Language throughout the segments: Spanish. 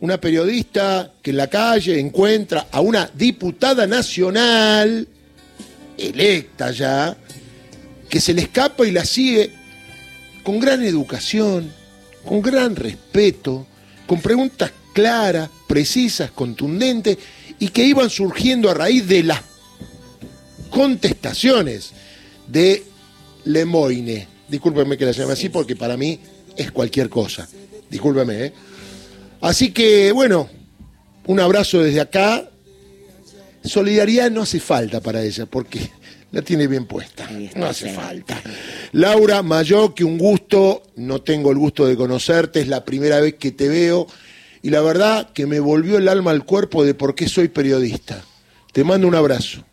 una periodista que en la calle encuentra a una diputada nacional, electa ya, que se le escapa y la sigue con gran educación, con gran respeto, con preguntas claras, precisas, contundentes, y que iban surgiendo a raíz de las contestaciones de Lemoine. Discúlpeme que la llame así porque para mí es cualquier cosa. Discúlpeme, ¿eh? Así que, bueno, un abrazo desde acá. Solidaridad no hace falta para ella, porque la tiene bien puesta. No hace falta. Laura Mayo, que un gusto, no tengo el gusto de conocerte, es la primera vez que te veo y la verdad que me volvió el alma al cuerpo de por qué soy periodista. Te mando un abrazo.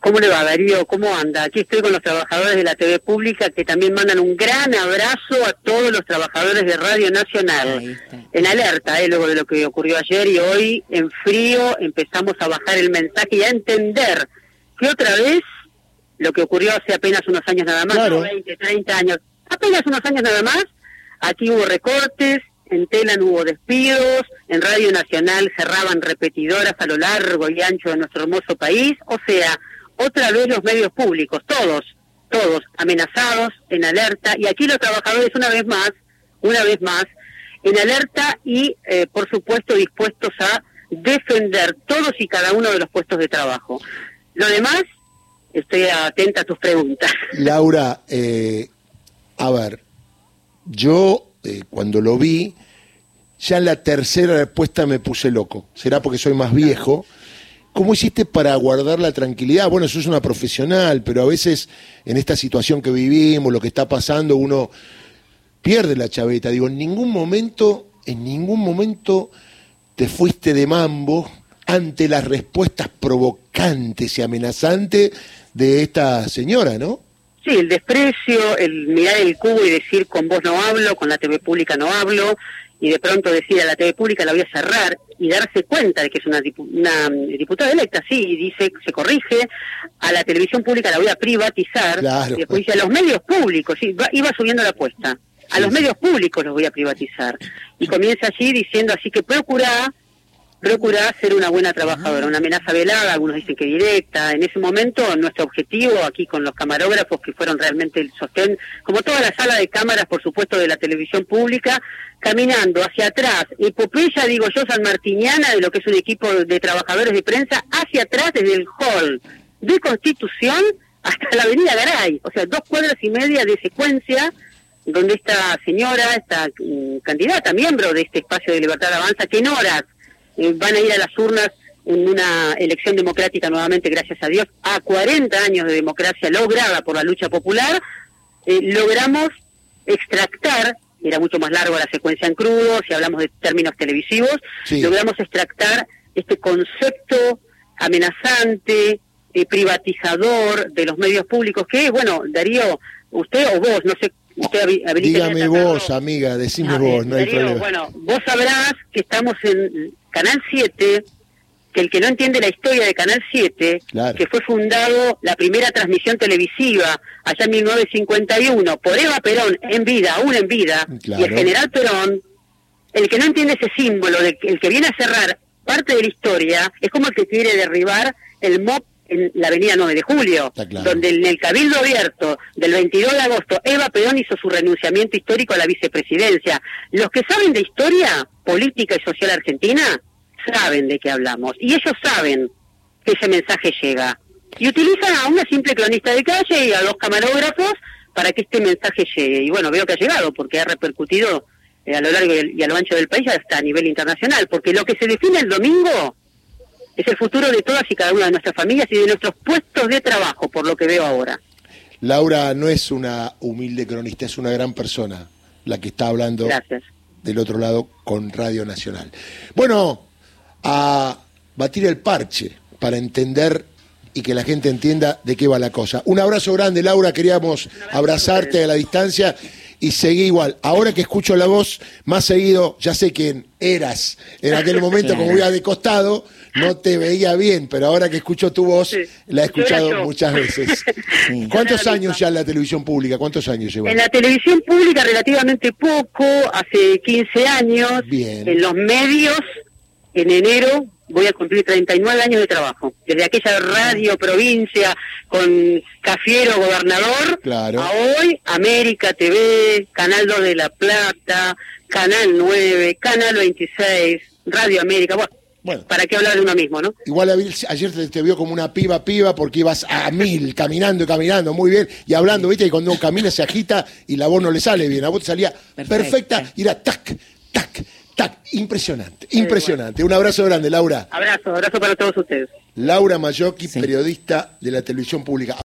¿Cómo le va, Darío? ¿Cómo anda? Aquí estoy con los trabajadores de la TV Pública que también mandan un gran abrazo a todos los trabajadores de Radio Nacional. En alerta, eh, luego de lo que ocurrió ayer y hoy, en frío, empezamos a bajar el mensaje y a entender que otra vez lo que ocurrió hace apenas unos años nada más, Claro. 20, 30 años, apenas unos años nada más, aquí hubo recortes, en Telan hubo despidos, en Radio Nacional cerraban repetidoras a lo largo y ancho de nuestro hermoso país, o sea, otra vez los medios públicos, todos, todos amenazados, en alerta, y aquí los trabajadores una vez más, una vez más, en alerta y, eh, por supuesto, dispuestos a defender todos y cada uno de los puestos de trabajo. Lo demás, estoy atenta a tus preguntas. Laura, eh, a ver, yo eh, cuando lo vi, ya en la tercera respuesta me puse loco. ¿Será porque soy más viejo? ¿Cómo hiciste para guardar la tranquilidad? Bueno, sos una profesional, pero a veces en esta situación que vivimos, lo que está pasando, uno pierde la chaveta. Digo, en ningún momento, en ningún momento te fuiste de mambo ante las respuestas provocantes y amenazantes de esta señora, ¿no? Sí, el desprecio, el mirar el cubo y decir con vos no hablo, con la TV pública no hablo, y de pronto decir a la TV pública la voy a cerrar y darse cuenta de que es una, dipu- una diputada electa, sí, y dice, se corrige, a la televisión pública la voy a privatizar, Claro. y después dice a los medios públicos, sí, va- iba subiendo la apuesta, a Sí, los sí. medios públicos los voy a privatizar. Y comienza allí diciendo así que procura procura ser una buena trabajadora, una amenaza velada, algunos dicen que directa. En ese momento, nuestro objetivo aquí con los camarógrafos, que fueron realmente el sostén, como toda la sala de cámaras, por supuesto, de la televisión pública, caminando hacia atrás, epopeya, digo yo, sanmartiniana, de lo que es un equipo de trabajadores de prensa, hacia atrás desde el hall de Constitución hasta la avenida Garay, o sea, dos cuadras y media de secuencia donde esta señora, esta mm, candidata, miembro de este espacio de Libertad Avanza, que en horas eh, van a ir a las urnas en una elección democrática nuevamente, gracias a Dios, a 40 años de democracia lograda por la lucha popular, eh, logramos extractar, era mucho más largo la secuencia en crudo, si hablamos de términos televisivos, Sí. logramos extractar este concepto amenazante, eh, privatizador de los medios públicos, que, bueno, Darío, usted o vos, no sé, usted Dígame vos, amiga, decime Ah, vos, no hay problema. Bueno, vos sabrás que estamos en Canal 7, que el que no entiende la historia de Canal 7, Claro. que fue fundado la primera transmisión televisiva allá en 1951 por Eva Perón en vida, aún en vida, Claro. y el general Perón, el que no entiende ese símbolo, de que- el que viene a cerrar parte de la historia, es como el que quiere derribar el MOP en la avenida 9 de julio, claro. donde en el Cabildo Abierto del 22 de agosto, Eva Perón hizo su renunciamiento histórico a la vicepresidencia. Los que saben de historia política y social argentina saben de qué hablamos. Y ellos saben que ese mensaje llega. Y utilizan a una simple cronista de calle y a los camarógrafos para que este mensaje llegue. Y bueno, veo que ha llegado porque ha repercutido eh, a lo largo y a lo ancho del país hasta a nivel internacional. Porque lo que se define el domingo es el futuro de todas y cada una de nuestras familias y de nuestros puestos de trabajo, por lo que veo ahora. Laura no es una humilde cronista, es una gran persona la que está hablando Gracias. del otro lado con Radio Nacional. Bueno, a batir el parche para entender y que la gente entienda de qué va la cosa. Un abrazo grande, Laura, queríamos abrazarte a la distancia y seguí igual. Ahora que escucho la voz más seguido, ya sé quién eras. En aquel momento, como iba de costado, no te veía bien, pero ahora que escucho tu voz, Sí. la he escuchado yo. muchas veces. Sí. ¿Cuántos años ya en la televisión pública? ¿Cuántos años llevas? En la televisión pública relativamente poco, hace 15 años. Bien. En los medios, en enero voy a cumplir 39 años de trabajo. Desde aquella radio provincia con Cafiero gobernador, Claro. a hoy América TV, Canal 2 de La Plata, Canal 9, Canal 26, Radio América. Bueno, Bueno. ¿para qué hablar de uno mismo, no? Igual ayer te, te vio como una piba piba porque ibas a mil, caminando y caminando, muy bien, y hablando, viste, y cuando camina se agita y la voz no le sale bien, a vos te salía perfecta, Perfecta. y era tac, tac, tac, impresionante, impresionante. Un abrazo grande, Laura. Abrazo, abrazo para todos ustedes. Laura Mayocchi, Sí. periodista de la televisión pública.